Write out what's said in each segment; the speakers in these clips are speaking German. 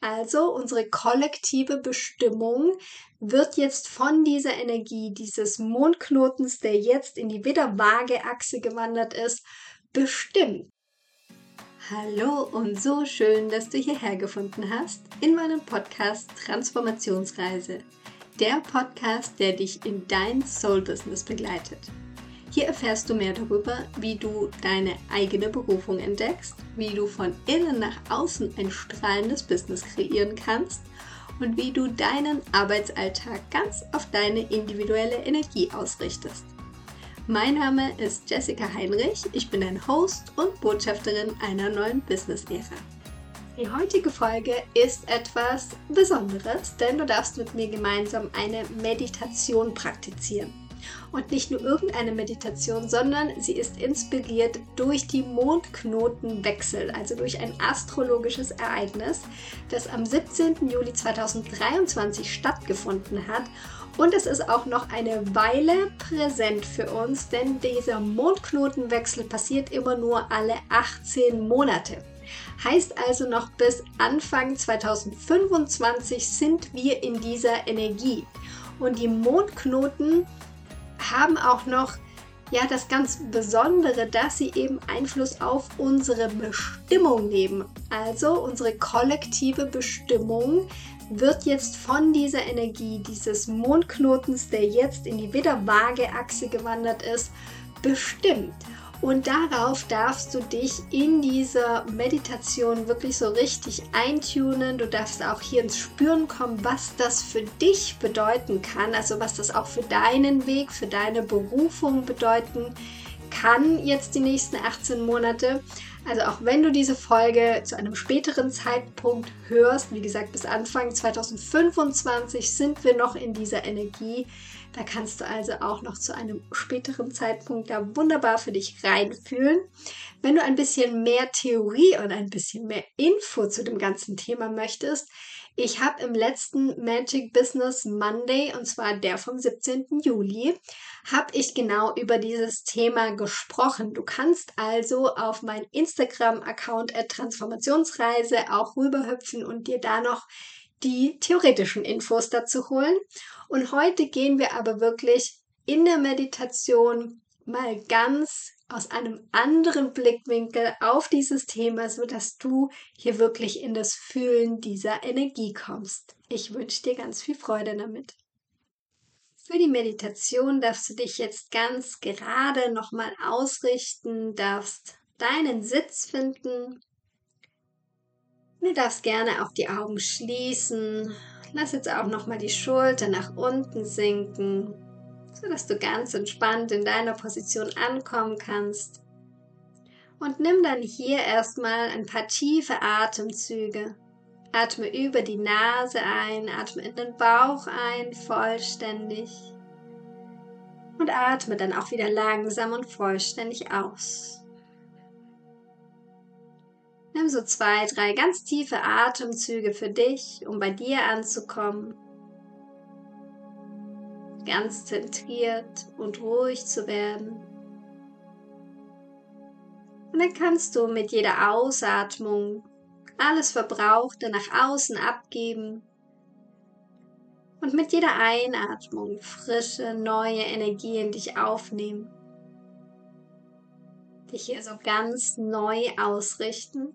Also unsere kollektive Bestimmung wird jetzt von dieser Energie dieses Mondknotens, der jetzt in die Widder-Waage-Achse gewandert ist, bestimmt. Hallo und so schön, dass du hierher gefunden hast in meinem Podcast Transformationsreise. Der Podcast, der dich in dein Soul-Business begleitet. Hier erfährst du mehr darüber, wie du deine eigene Berufung entdeckst, wie du von innen nach außen ein strahlendes Business kreieren kannst und wie du deinen Arbeitsalltag ganz auf deine individuelle Energie ausrichtest. Mein Name ist Jessica Heinrich, ich bin ein Host und Botschafterin einer neuen Business-Ära. Die heutige Folge ist etwas Besonderes, denn du darfst mit mir gemeinsam eine Meditation praktizieren. Und nicht nur irgendeine Meditation, sondern sie ist inspiriert durch die Mondknotenwechsel, also durch ein astrologisches Ereignis, das am 17. Juli 2023 stattgefunden hat. Und es ist auch noch eine Weile präsent für uns, denn dieser Mondknotenwechsel passiert immer nur alle 18 Monate. Heißt also noch bis Anfang 2025 sind wir in dieser Energie. Und die Mondknoten haben auch noch ja das ganz Besondere, dass sie eben Einfluss auf unsere Bestimmung nehmen. Also unsere kollektive Bestimmung wird jetzt von dieser Energie dieses Mondknotens, der jetzt in die Widder-Waage-Achse gewandert ist, bestimmt. Und darauf darfst du dich in dieser Meditation wirklich so richtig eintunen. Du darfst auch hier ins Spüren kommen, was das für dich bedeuten kann. Also was das auch für deinen Weg, für deine Berufung bedeuten kann jetzt die nächsten 18 Monate. Also auch wenn du diese Folge zu einem späteren Zeitpunkt hörst, wie gesagt bis Anfang 2025 sind wir noch in dieser Energie da kannst du also auch noch zu einem späteren Zeitpunkt da wunderbar für dich reinfühlen. Wenn du ein bisschen mehr Theorie und ein bisschen mehr Info zu dem ganzen Thema möchtest, ich habe im letzten Magic Business Monday, und zwar der vom 17. Juli, habe ich genau über dieses Thema gesprochen. Du kannst also auf meinen Instagram-Account Transformationsreise auch rüberhüpfen und dir da noch die theoretischen Infos dazu holen. Und heute gehen wir aber wirklich in der Meditation mal ganz aus einem anderen Blickwinkel auf dieses Thema, so dass du hier wirklich in das Fühlen dieser Energie kommst. Ich wünsche dir ganz viel Freude damit. Für die Meditation darfst du dich jetzt ganz gerade nochmal ausrichten, darfst deinen Sitz finden, Du darfst gerne auch die Augen schließen. Lass jetzt auch nochmal die Schulter nach unten sinken, sodass du ganz entspannt in deiner Position ankommen kannst. Und nimm dann hier erstmal ein paar tiefe Atemzüge. Atme über die Nase ein, atme in den Bauch ein, vollständig. Und atme dann auch wieder langsam und vollständig aus. Nimm so zwei, drei ganz tiefe Atemzüge für dich, um bei dir anzukommen. Ganz zentriert und ruhig zu werden. Und dann kannst du mit jeder Ausatmung alles Verbrauchte nach außen abgeben und mit jeder Einatmung frische, neue Energie in dich aufnehmen. Dich hier so ganz neu ausrichten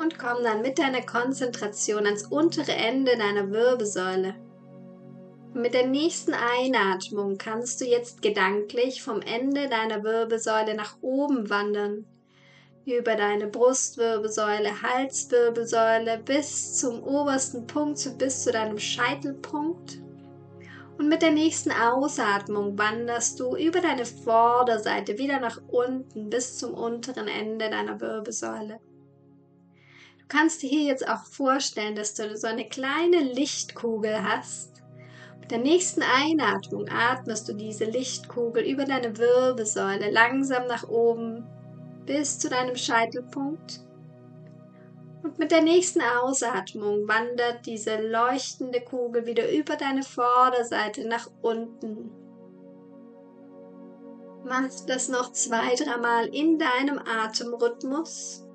und komm dann mit deiner Konzentration ans untere Ende deiner Wirbelsäule. Mit der nächsten Einatmung kannst du jetzt gedanklich vom Ende deiner Wirbelsäule nach oben wandern. Über deine Brustwirbelsäule, Halswirbelsäule bis zum obersten Punkt, bis zu deinem Scheitelpunkt. Und mit der nächsten Ausatmung wanderst du über deine Vorderseite wieder nach unten bis zum unteren Ende deiner Wirbelsäule kannst dir hier jetzt auch vorstellen, dass du so eine kleine Lichtkugel hast. Mit der nächsten Einatmung atmest du diese Lichtkugel über deine Wirbelsäule langsam nach oben bis zu deinem Scheitelpunkt. Und mit der nächsten Ausatmung wandert diese leuchtende Kugel wieder über deine Vorderseite nach unten. Mach das noch zwei, dreimal in deinem Atemrhythmus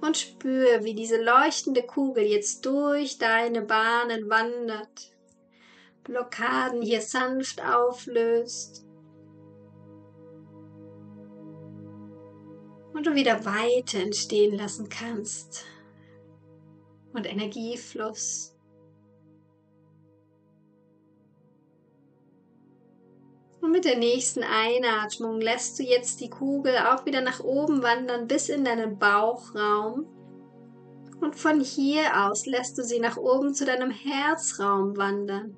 und spür, wie diese leuchtende Kugel jetzt durch deine Bahnen wandert, Blockaden hier sanft auflöst und du wieder Weite entstehen lassen kannst und Energiefluss. Und mit der nächsten Einatmung lässt du jetzt die Kugel auch wieder nach oben wandern bis in deinen Bauchraum. Und von hier aus lässt du sie nach oben zu deinem Herzraum wandern.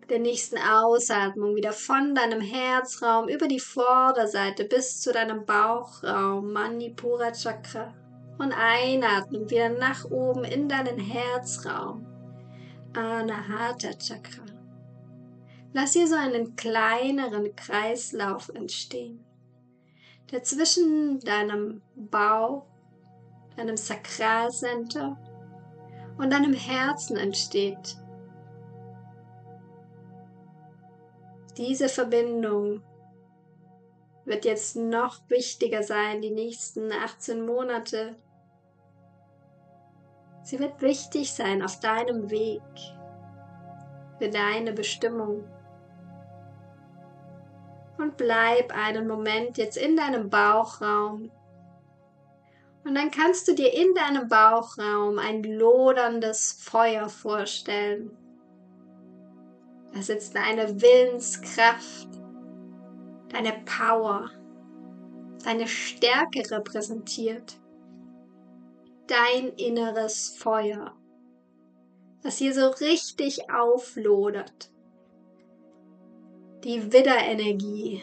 Mit der nächsten Ausatmung wieder von deinem Herzraum über die Vorderseite bis zu deinem Bauchraum, Manipura Chakra. Und einatmen wieder nach oben in deinen Herzraum, Anahata Chakra. Lass hier so einen kleineren Kreislauf entstehen, der zwischen deinem Bauch, deinem Sakralcenter und deinem Herzen entsteht. Diese Verbindung wird jetzt noch wichtiger sein, die nächsten 18 Monate. Sie wird wichtig sein auf deinem Weg für deine Bestimmung und bleib einen Moment jetzt in deinem Bauchraum. Und dann kannst du dir in deinem Bauchraum ein loderndes Feuer vorstellen. Da sitzt deine Willenskraft, deine Power, deine Stärke repräsentiert. Dein inneres Feuer, das hier so richtig auflodert die Widderenergie,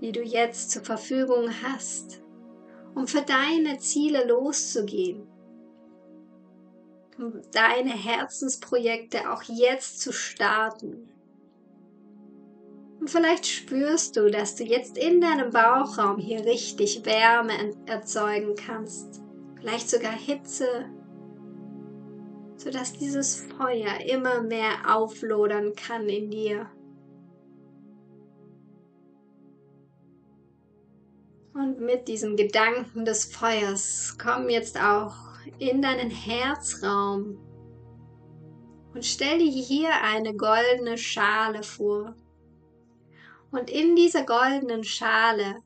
die du jetzt zur Verfügung hast, um für deine Ziele loszugehen, um deine Herzensprojekte auch jetzt zu starten. Und vielleicht spürst du, dass du jetzt in deinem Bauchraum hier richtig Wärme erzeugen kannst, vielleicht sogar Hitze sodass dieses Feuer immer mehr auflodern kann in dir. Und mit diesem Gedanken des Feuers komm jetzt auch in deinen Herzraum und stell dir hier eine goldene Schale vor. Und in dieser goldenen Schale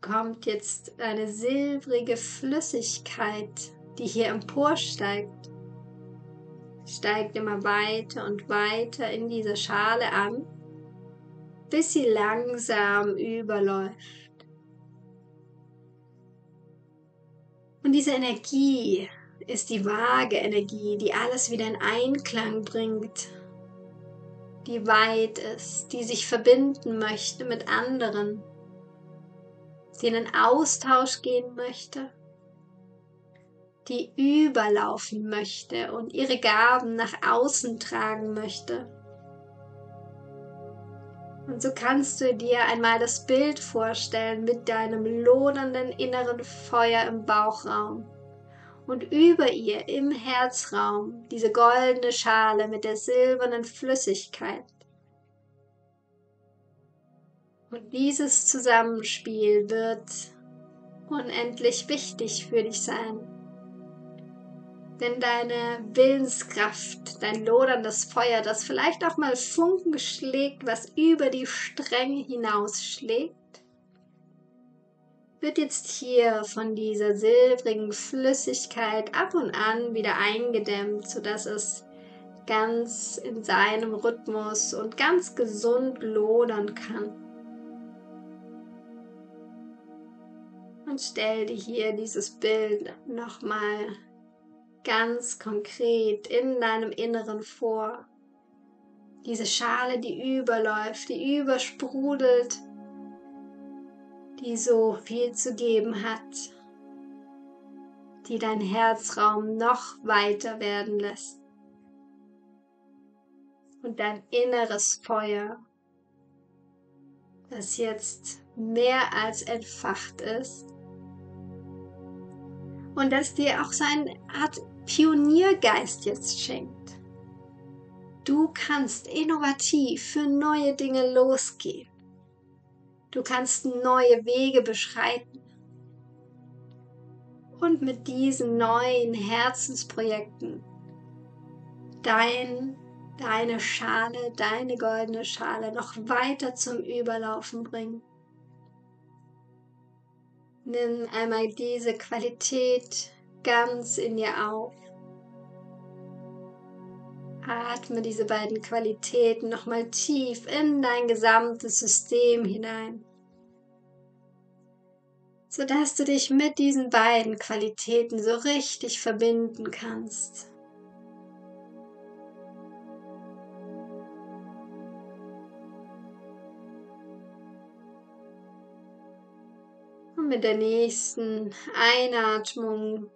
kommt jetzt eine silbrige Flüssigkeit die hier emporsteigt, steigt immer weiter und weiter in dieser Schale an, bis sie langsam überläuft. Und diese Energie ist die vage Energie, die alles wieder in Einklang bringt, die weit ist, die sich verbinden möchte mit anderen, die in den Austausch gehen möchte die überlaufen möchte und ihre Gaben nach außen tragen möchte. Und so kannst du dir einmal das Bild vorstellen mit deinem lodernden inneren Feuer im Bauchraum und über ihr im Herzraum diese goldene Schale mit der silbernen Flüssigkeit. Und dieses Zusammenspiel wird unendlich wichtig für dich sein. Denn deine Willenskraft, dein loderndes Feuer, das vielleicht auch mal Funken schlägt, was über die Stränge hinausschlägt, wird jetzt hier von dieser silbrigen Flüssigkeit ab und an wieder eingedämmt, sodass es ganz in seinem Rhythmus und ganz gesund lodern kann. Und stell dir hier dieses Bild nochmal ganz konkret in deinem Inneren vor. Diese Schale, die überläuft, die übersprudelt, die so viel zu geben hat, die dein Herzraum noch weiter werden lässt. Und dein inneres Feuer, das jetzt mehr als entfacht ist, und das dir auch so eine Art Pioniergeist jetzt schenkt. Du kannst innovativ für neue Dinge losgehen. Du kannst neue Wege beschreiten. Und mit diesen neuen Herzensprojekten dein, deine Schale, deine goldene Schale noch weiter zum Überlaufen bringen. Nimm einmal diese Qualität ganz in dir auf. Atme diese beiden Qualitäten nochmal tief in dein gesamtes System hinein, sodass du dich mit diesen beiden Qualitäten so richtig verbinden kannst. Und mit der nächsten Einatmung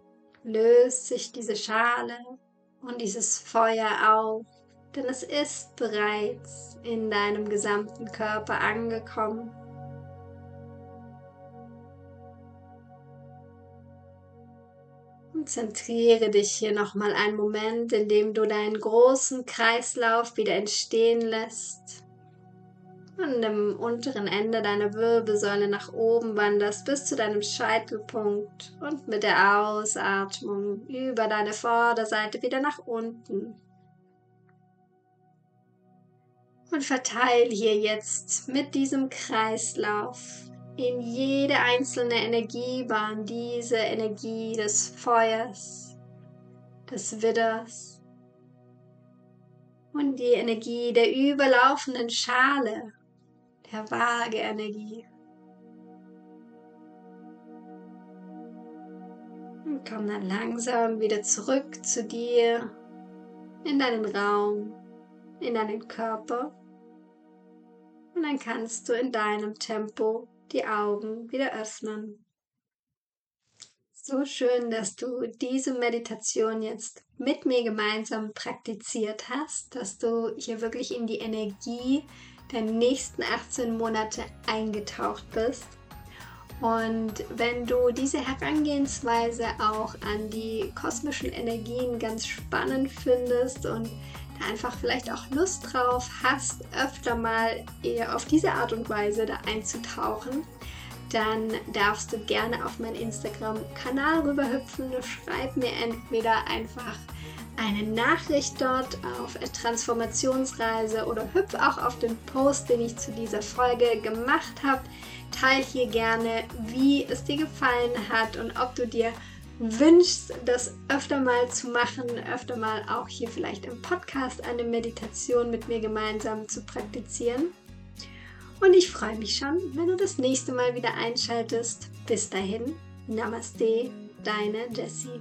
löst sich diese Schale und dieses Feuer auf, denn es ist bereits in deinem gesamten Körper angekommen. Und zentriere dich hier nochmal einen Moment, in dem du deinen großen Kreislauf wieder entstehen lässt und im unteren Ende deiner Wirbelsäule nach oben wanderst bis zu deinem Scheitelpunkt und mit der Ausatmung über deine Vorderseite wieder nach unten. Und verteile hier jetzt mit diesem Kreislauf in jede einzelne Energiebahn diese Energie des Feuers, des Widders und die Energie der überlaufenden Schale vage Energie. Und komm dann langsam wieder zurück zu dir, in deinen Raum, in deinen Körper. Und dann kannst du in deinem Tempo die Augen wieder öffnen. So schön, dass du diese Meditation jetzt mit mir gemeinsam praktiziert hast, dass du hier wirklich in die Energie der nächsten 18 Monate eingetaucht bist. Und wenn du diese Herangehensweise auch an die kosmischen Energien ganz spannend findest und da einfach vielleicht auch Lust drauf hast, öfter mal eher auf diese Art und Weise da einzutauchen, dann darfst du gerne auf meinen Instagram-Kanal rüberhüpfen. Schreib mir entweder einfach eine Nachricht dort auf Transformationsreise oder hüpf auch auf den Post, den ich zu dieser Folge gemacht habe. Teil hier gerne, wie es dir gefallen hat und ob du dir wünschst, das öfter mal zu machen, öfter mal auch hier vielleicht im Podcast eine Meditation mit mir gemeinsam zu praktizieren. Und ich freue mich schon, wenn du das nächste Mal wieder einschaltest. Bis dahin, Namaste, deine Jessie.